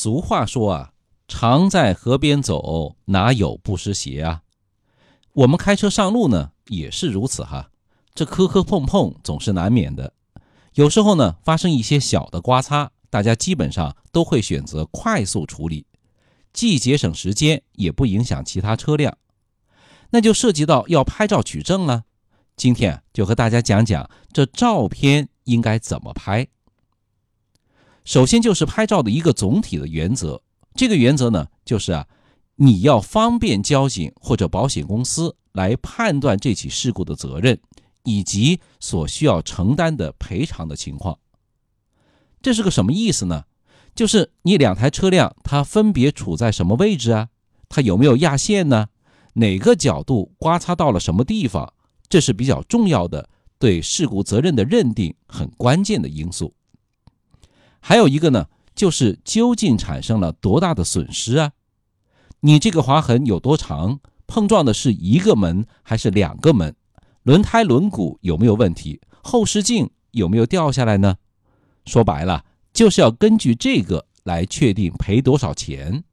俗话说啊，常在河边走，哪有不湿鞋啊？我们开车上路呢，也是如此哈。这磕磕碰碰总是难免的，有时候呢，发生一些小的刮擦，大家基本上都会选择快速处理，既节省时间，也不影响其他车辆。那就涉及到要拍照取证了。今天就和大家讲讲这照片应该怎么拍。首先就是拍照的一个总体的原则，这个原则呢，就是啊，你要方便交警或者保险公司来判断这起事故的责任以及所需要承担的赔偿的情况。这是个什么意思呢？就是你两台车辆它分别处在什么位置啊？它有没有压线呢？哪个角度刮擦到了什么地方？这是比较重要的，对事故责任的认定很关键的因素。还有一个呢，就是究竟产生了多大的损失啊？你这个划痕有多长？碰撞的是一个门还是两个门？轮胎轮毂有没有问题？后视镜有没有掉下来呢？说白了，就是要根据这个来确定赔多少钱。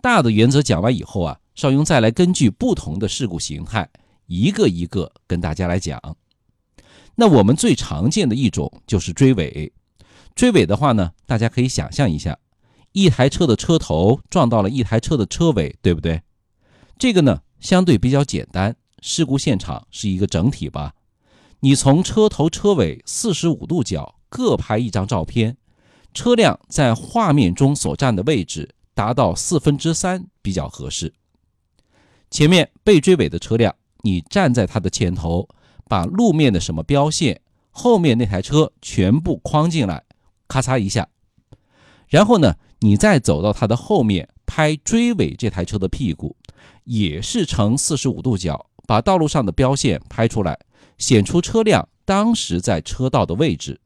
大的原则讲完以后啊，邵雍再来根据不同的事故形态，一个一个跟大家来讲。那我们最常见的一种就是追尾。追尾的话呢，大家可以想象一下，一台车的车头撞到了一台车的车尾，对不对？这个呢相对比较简单，事故现场是一个整体吧。你从车头车尾四十五度角各拍一张照片，车辆在画面中所占的位置达到四分之三比较合适。前面被追尾的车辆，你站在它的前头，把路面的什么标线，后面那台车全部框进来。咔嚓一下，然后呢，你再走到它的后面拍追尾这台车的屁股，也是呈四十五度角，把道路上的标线拍出来，显出车辆当时在车道的位置。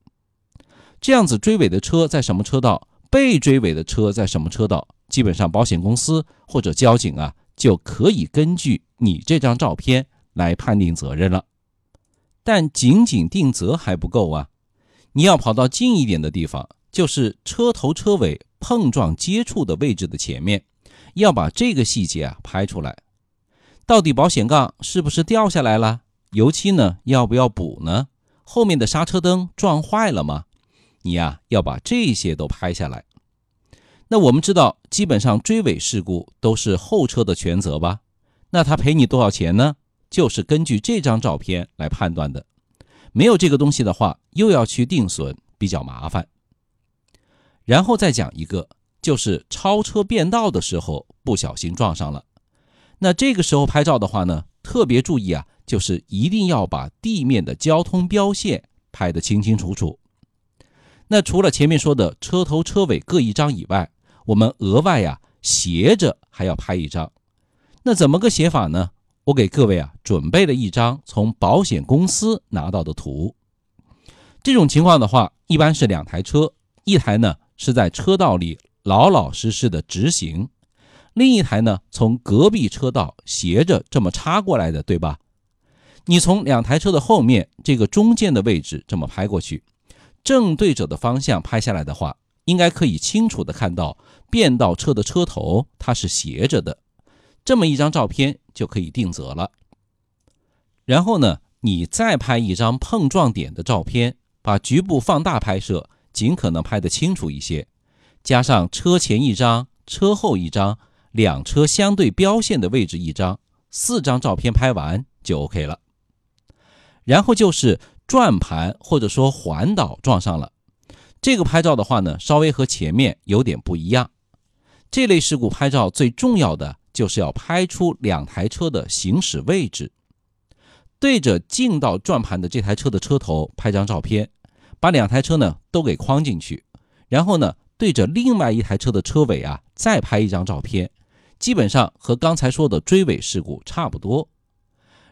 这样子追尾的车在什么车道，被追尾的车在什么车道，基本上保险公司或者交警啊就可以根据你这张照片来判定责任了。但仅仅定责还不够啊。你要跑到近一点的地方，就是车头车尾碰撞接触的位置的前面，要把这个细节啊拍出来。到底保险杠是不是掉下来了？油漆呢要不要补呢？后面的刹车灯撞坏了吗？你呀要把这些都拍下来。那我们知道，基本上追尾事故都是后车的全责吧？那他赔你多少钱呢？就是根据这张照片来判断的。没有这个东西的话，又要去定损，比较麻烦。然后再讲一个，就是超车变道的时候不小心撞上了，那这个时候拍照的话呢，特别注意啊，就是一定要把地面的交通标线拍得清清楚楚。那除了前面说的车头车尾各一张以外，我们额外呀斜着还要拍一张。那怎么个写法呢？我给各位啊准备了一张从保险公司拿到的图。这种情况的话，一般是两台车，一台呢是在车道里老老实实的直行，另一台呢从隔壁车道斜着这么插过来的，对吧？你从两台车的后面这个中间的位置这么拍过去，正对着的方向拍下来的话，应该可以清楚的看到变道车的车头它是斜着的。这么一张照片就可以定责了。然后呢，你再拍一张碰撞点的照片，把局部放大拍摄，尽可能拍得清楚一些。加上车前一张、车后一张、两车相对标线的位置一张，四张照片拍完就 OK 了。然后就是转盘或者说环岛撞上了，这个拍照的话呢，稍微和前面有点不一样。这类事故拍照最重要的。就是要拍出两台车的行驶位置，对着进到转盘的这台车的车头拍张照片，把两台车呢都给框进去，然后呢对着另外一台车的车尾啊再拍一张照片，基本上和刚才说的追尾事故差不多。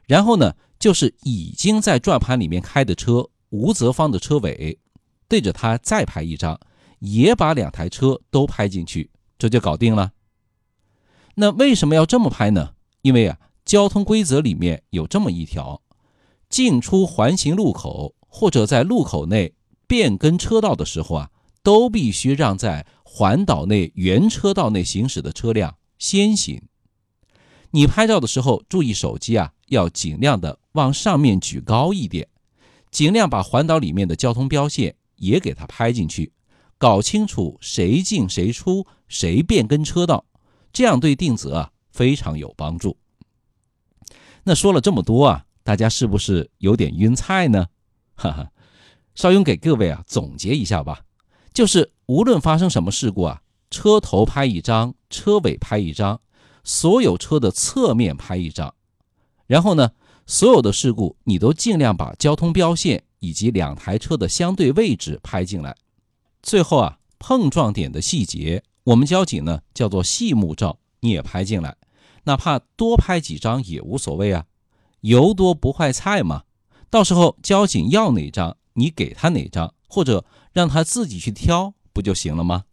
然后呢就是已经在转盘里面开的车吴泽方的车尾，对着它再拍一张，也把两台车都拍进去，这就搞定了。那为什么要这么拍呢？因为啊，交通规则里面有这么一条：进出环形路口或者在路口内变更车道的时候啊，都必须让在环岛内原车道内行驶的车辆先行。你拍照的时候，注意手机啊，要尽量的往上面举高一点，尽量把环岛里面的交通标线也给它拍进去，搞清楚谁进谁出，谁变更车道，这样对定责啊非常有帮助。那说了这么多啊，大家是不是有点晕菜呢？哈哈，邵雍给各位啊总结一下吧，就是无论发生什么事故啊，车头拍一张，车尾拍一张。所有车的侧面拍一张，然后呢，所有的事故你都尽量把交通标线以及两台车的相对位置拍进来。最后啊，碰撞点的细节，我们交警呢叫做细目照，你也拍进来，哪怕多拍几张也无所谓啊。油多不坏菜嘛，到时候交警要哪张，你给他哪张，或者让他自己去挑，不就行了吗？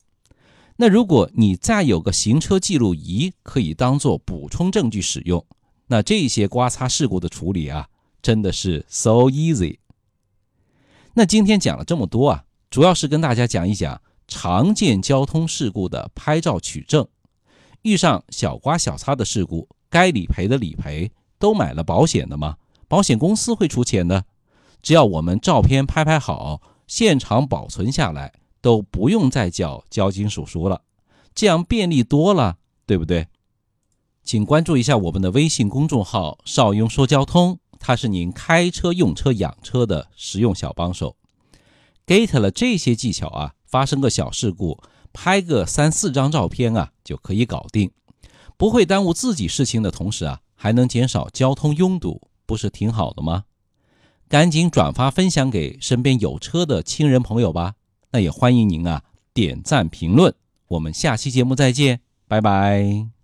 那如果你再有个行车记录仪，可以当做补充证据使用，那这些刮擦事故的处理啊，真的是 so easy。那今天讲了这么多啊，主要是跟大家讲一讲常见交通事故的拍照取证。遇上小刮小擦的事故，该理赔的理赔，都买了保险的吗？保险公司会出钱的。只要我们照片拍拍好，现场保存下来。都不用再叫交警叔叔了，这样便利多了，对不对？请关注一下我们的微信公众号“邵雍说交通”，它是您开车、用车、养车的实用小帮手。get 了这些技巧啊，发生个小事故，拍个三四张照片啊，就可以搞定，不会耽误自己事情的同时啊，还能减少交通拥堵，不是挺好的吗？赶紧转发分享给身边有车的亲人朋友吧。那也欢迎您啊，点赞评论。我们下期节目再见，拜拜。